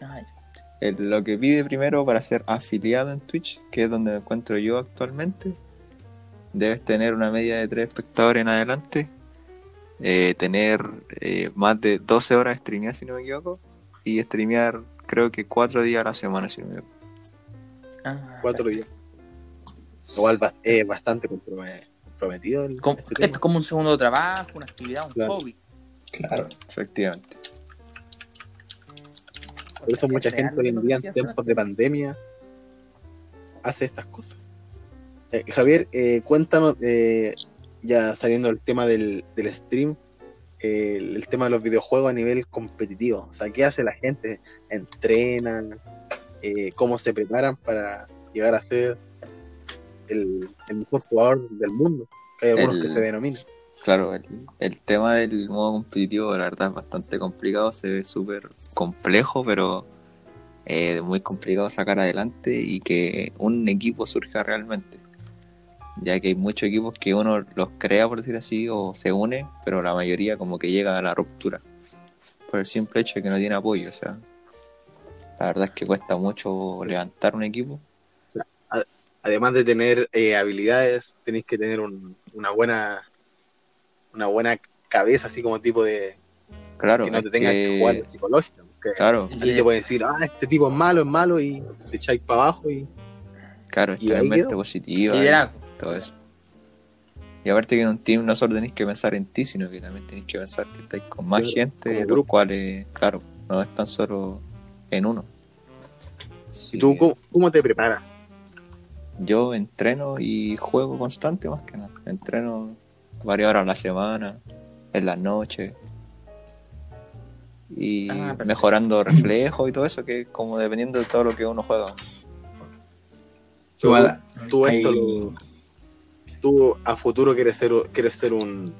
Ah. El- lo que pide primero para ser afiliado en Twitch, que es donde me encuentro yo actualmente, debes tener una media de 3 espectadores en adelante, eh, tener eh, más de 12 horas de streamear, si no me equivoco, y streamear creo que 4 días a la semana, si no me equivoco. Ah, días. Igual es bastante comprome- comprometido. el- este esto tema. es como un segundo trabajo, una actividad, un Claro. hobby. Claro. Efectivamente. Por eso mucha gente hoy en día, en tiempos de pandemia, hace estas cosas. Eh, Javier, eh, cuéntanos, eh, ya saliendo del tema del, del stream, eh, el, el tema de los videojuegos a nivel competitivo. O sea, ¿qué hace la gente? ¿Entrenan? Eh, ¿Cómo se preparan para llegar a ser el, el mejor jugador del mundo? Que hay algunos El- que se denominan. Claro, el, el tema del modo competitivo, la verdad, es bastante complicado, se ve súper complejo, pero eh, muy complicado sacar adelante y que un equipo surja realmente. Ya que hay muchos equipos que uno los crea, por decir así, o se une, pero la mayoría como que llega a la ruptura. Por el simple hecho de que no tiene apoyo, o sea. La verdad es que cuesta mucho levantar un equipo. Además de tener eh, habilidades, tenéis que tener un- una buena una buena cabeza, así como tipo de Claro, que no es te tengas que, que- jugar psicológico. Que Claro, a ti te pueden decir, ah, este tipo es malo, es malo, y te echáis para abajo y claro, Y ahí en mente positiva. y- Liderazgo. todo eso. Y aparte que en un team no solo tenéis que pensar en ti, sino que también tenéis que pensar que estáis con más gente, como los cuales, claro, no están solo en uno. ¿Y tú cómo, cómo te preparas? Yo entreno y juego constante más que nada. Entreno varias horas a la semana, en las noches. Y Ah, mejorando reflejos y todo eso, que es como dependiendo de todo lo que uno juega. Igual, Tú hay- esto lo- tú a futuro quieres ser quieres ser un,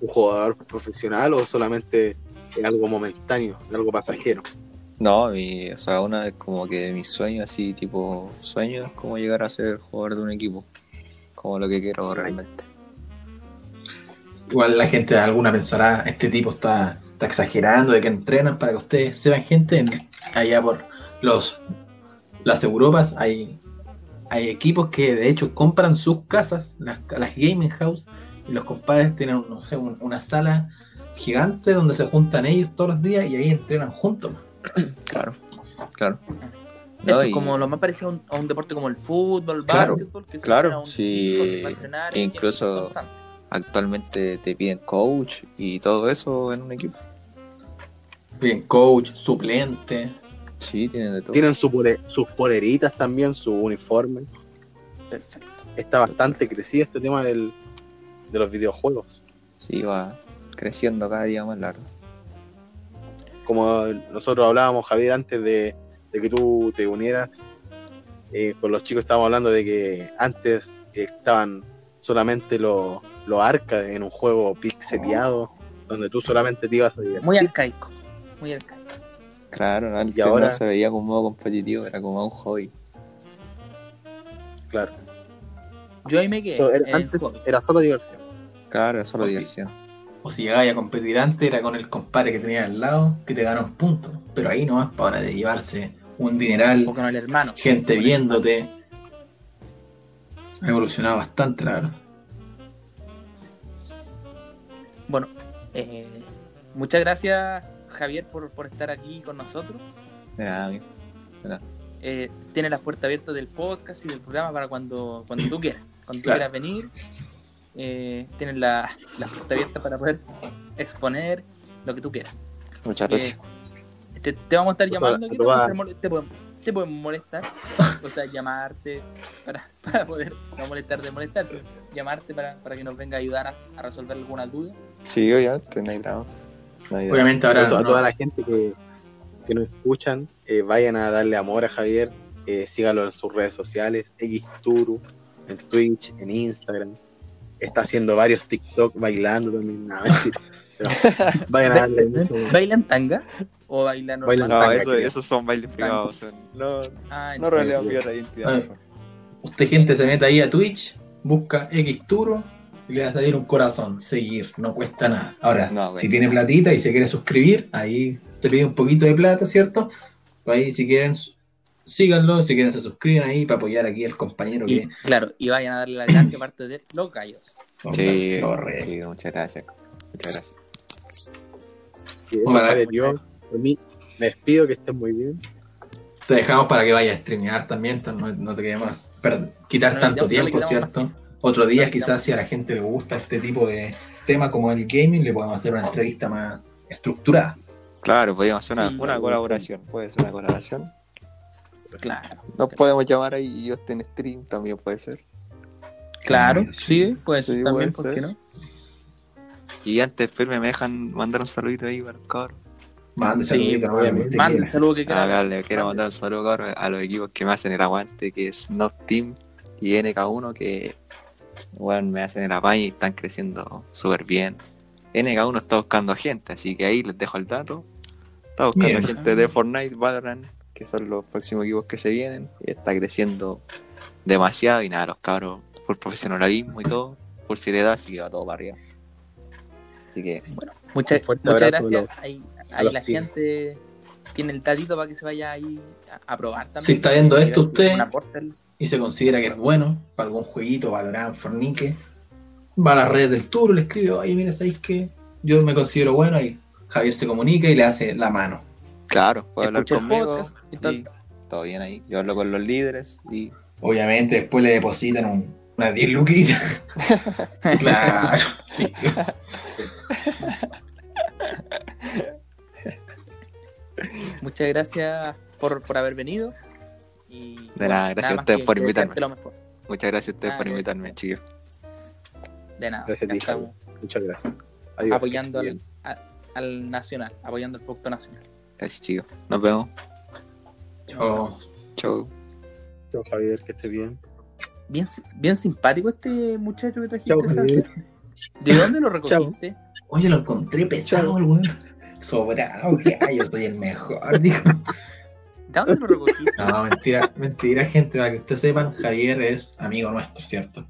un jugador profesional o solamente es algo momentáneo, algo pasajero. No, mi, o sea, una vez como que mis sueños, así tipo sueños, es como llegar a ser jugador de un equipo. Como lo que quiero realmente. Igual la gente alguna pensará, este tipo está, está exagerando de que entrenan para que ustedes sepan gente en- allá por los las Europas hay, hay equipos que de hecho compran sus casas, las, las gaming house, y los compadres tienen no sé, un- una sala gigante donde se juntan ellos todos los días y ahí entrenan juntos. Claro, claro. No, y- como lo más parecido a un, a un deporte como el fútbol, el Claro, básquetbol, que claro, un sí, chico, se va a entrenar y incluso-. Actualmente te piden coach y todo eso en un equipo. Bien, coach, suplente. Sí, tienen de todo. Tienen su pole- sus poleritas también, su uniforme. Perfecto. Está bastante crecido este tema del, de los videojuegos. Sí, va creciendo cada día más largo. Como nosotros hablábamos, Javier, antes de, de que tú te unieras, eh, con los chicos estábamos hablando de que antes estaban solamente los los arcades en un juego pixeleado, donde tú solamente te ibas a divertir. Muy arcaico. Muy arcaico. Claro, antes Y ahora- no se veía como modo competitivo, era como un hobby. Claro. Yo ahí me quedé. Era- antes hobby. era solo diversión. Claro, era solo Oh, sí. O si llegabas a competir antes, era con el compadre que tenía al lado, que te ganó un punto. Pero ahí nomás para hora de llevarse un dineral, O con el hermano. gente viéndote. Ha evolucionado bastante, la verdad. Bueno, eh, muchas gracias, Javier, por, por estar aquí con nosotros. De nada, amigo. Eh, tienes las puertas abiertas del podcast y del programa para cuando, cuando tú quieras. Cuando tú quieras venir, eh, tienes la- las puertas abiertas para poder exponer lo que tú quieras. Muchas que, gracias. te, te vamos a estar Pues llamando. aquí, te podemos, mole- te podemos- te podemos molestar. O sea, llamarte para, para poder, no molestar de molestar, pero llamarte para, para que nos venga a ayudar a, a resolver alguna duda. Sí, obviamente, no hay. No hay. Obviamente ahora Eso, a toda la gente que, que nos escuchan, eh, vayan a darle amor a Javier, eh, síganlo en sus redes sociales, Xturu, en Twitch, en Instagram. Está haciendo varios TikTok bailando también, nada, mentira. Pero vayan a darle mucho. ¿Bailan tanga? ¿O bailan No, tanga, eso, esos son bailes privados. son- no, Ah, no relevamos la identidad. Usted, gente, se mete ahí a Twitch, busca Xturo y le va a salir un corazón. Seguir, no cuesta nada. Ahora, No, si tiene platita y se quiere suscribir, ahí te pide un poquito de plata, ¿cierto? Ahí, si quieren, síganlo. Si quieren, se suscriben ahí para apoyar aquí al compañero Y, que. claro, y vayan a darle las gracias aparte de los gallos. Sí, sí, muchas gracias. Muchas gracias. Sí, Ojalá. Por mí, me despido, que estén muy bien. Te dejamos para que vayas a streamear también, no, no te queremos quitar No, tanto no tiempo, ¿cierto? Otro día quizás si a la gente le gusta este tipo de tema como el gaming, le podemos hacer una entrevista más estructurada. Claro, podríamos hacer una, Sí. una colaboración. Puede ser una colaboración. Claro. Nos podemos llamar ahí y yo esté en stream también puede ser. Claro, sí, puede Sí, ser también, puede ¿por qué ser. no? Y antes, espérame, me dejan mandar un saludito ahí para el cabrón. Mande Sí, saludito, nomás, obviamente. saludo que Ah, quieras. acá le quiero mandar un saludo cabrón, a los equipos que me hacen el aguante, que es North Team y NK1, que bueno, me hacen el apaño y están creciendo súper bien. NK1 está buscando gente, así que ahí les dejo el dato. Está buscando Bien. gente de Fortnite, Valorant, que son los próximos equipos que se vienen. Y está creciendo demasiado y nada, los cabros por profesionalismo y todo, por seriedad, así que va todo para arriba. Así que Muchas, fuerte muchas a gracias. Ahí, ahí los la tíos. gente tiene el datito para que se vaya ahí a, a probar también. Si está viendo esto usted- y se considera que es bueno para algún jueguito, Valorant, Fornique, va a las redes del tour, le escribe, oye, mira, ¿sabéis que Yo me considero bueno y Javier se comunica y le hace la mano. Claro, puede hablar conmigo podcast y todo. y todo bien ahí. Yo hablo con los líderes y Obviamente después le depositan un, unas 10 luquitas. claro, sí. Muchas gracias por, por haber venido. Y, De nada, gracias a ustedes por invitarme. muchas gracias a ustedes Ah, por invitarme, chicos. De nada, Gracias a ti, ya estamos Muchas gracias. Adiós, apoyando al, al nacional, apoyando el producto nacional. Gracias, chicos. Nos vemos. Chao. Chau. bien. Chao, Javier, que esté bien. Bien, bien simpático este muchacho que trajiste. Chao. Javier. ¿De dónde lo recogiste? Oye, lo encontré pesado, el weón. Sobrado, que ay, yo soy el mejor, dijo. ¿De dónde lo recogiste? No, mentira, mentira, gente, para que ustedes sepan, Javier es amigo nuestro, ¿cierto?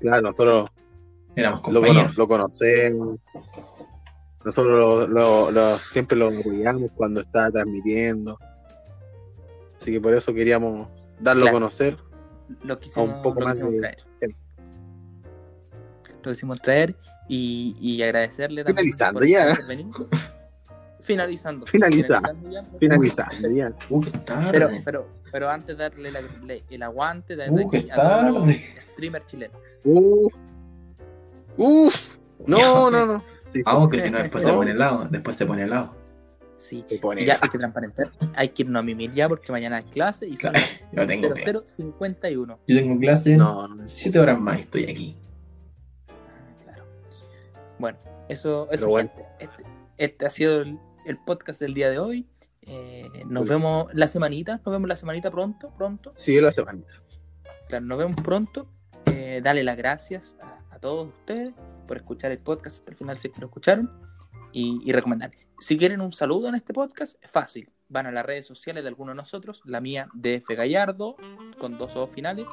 Claro, nosotros Éramos lo, cono- compañeros. lo conocemos. Nosotros lo, lo- lo- siempre lo apoyamos cuando está transmitiendo. Así que por eso queríamos darlo Claro. a conocer. Lo quisimos, un poco lo más quisimos de- traer. Lo quisimos traer y, y agradecerle también. Finalizando ya. Finalizando. finalizando ya. Finalizando ya. Uh. Pero, pero, pero antes de darle la- le- el aguante de Uh, aquí a todos los tarde. streamers chilenos. Uf. Uf. No, no, no. Sí, sí. Vamos, que si no, después se No. pone helado. Después se pone helado. Sí. Se pone- Y ya hay que transparentar. Hay que irnos a mimir ya porque mañana hay clase y son Claro, yo tengo que- 0051. Yo tengo clase No, no. 7 horas más y estoy aquí. Claro. Bueno, eso, eso bueno. gente. Este, este ha sido el, el podcast del día de hoy. Eh, nos vemos la semanita, nos vemos la semanita pronto, pronto. Sigue la semana. Claro, nos vemos pronto. Eh, dale las gracias a, a todos ustedes por escuchar el podcast hasta el final si es que lo escucharon y, y recomendar. Si quieren un saludo en este podcast, es fácil. Van a las redes sociales de alguno de nosotros, la mía DF Gallardo, con dos O finales,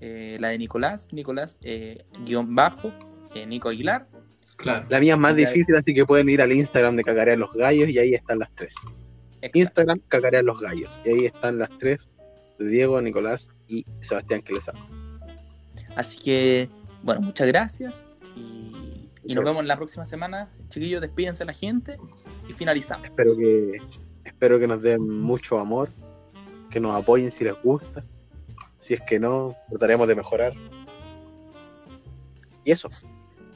eh, la de Nicolás, Nicolás eh, guion bajo, eh, Nico Aguilar. Claro. La mía es más difícil, así que pueden ir al Instagram de Cacarear los Gallos y ahí están las tres. Exacto. Instagram, Cacarear los Gallos. Y ahí están las tres Diego, Nicolás y Sebastián que les. Así que, bueno, muchas gracias y, y nos vemos la próxima semana. Chiquillos, despídense a la gente y finalizamos. Espero que, espero que nos den mucho amor, que nos apoyen si les gusta. Si es que no, trataremos de mejorar. Y eso.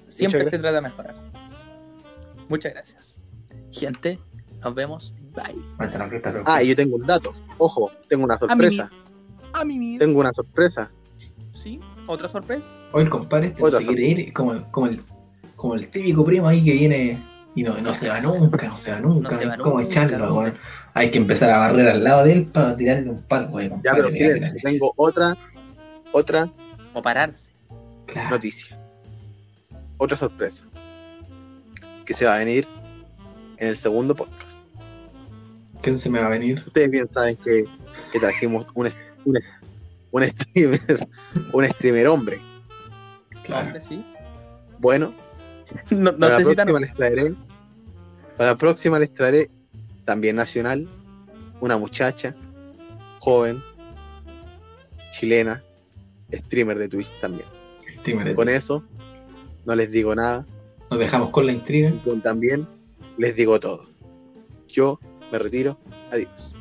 Siempre se trata de mejorar. Muchas gracias. Gente, nos vemos. Bye. Ah, y yo tengo un dato. Ojo, tengo una sorpresa. A mí Tengo una sorpresa. ¿Sí? ¿Otra sorpresa? Oye, el compadre este no se quiere ir, es como, el- como, el, como el típico primo ahí que viene y no, no se va nunca, no se va nunca, No se va nunca, echarlo, weón. Hay que empezar a barrer al lado de él para tirarle un palo, weón, Ya, pero silencio. Tengo otra, otra O pararse. Claro. noticia. Otra sorpresa. Que se va a venir en el segundo podcast. ¿Quién se me va a venir? Ustedes bien saben que, que trajimos un, un, un streamer, un streamer hombre. Claro. Hombre, sí. Bueno, No, no para sé la si tan... próxima les traeré, para la próxima les traeré también nacional, una muchacha, joven, chilena, streamer de Twitch también. Streamer de- Con eso no les digo nada, Nos dejamos con la intriga. y con también les digo todo. Yo me retiro, adiós.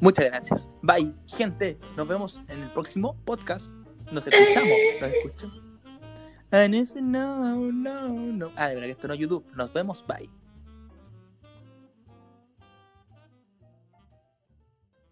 Muchas gracias. Bye, gente. Nos vemos en el próximo podcast. Nos escuchamos. Nos escuchamos. And it's no, no, no. Ah, de verdad que esto no es YouTube. Nos vemos. Bye.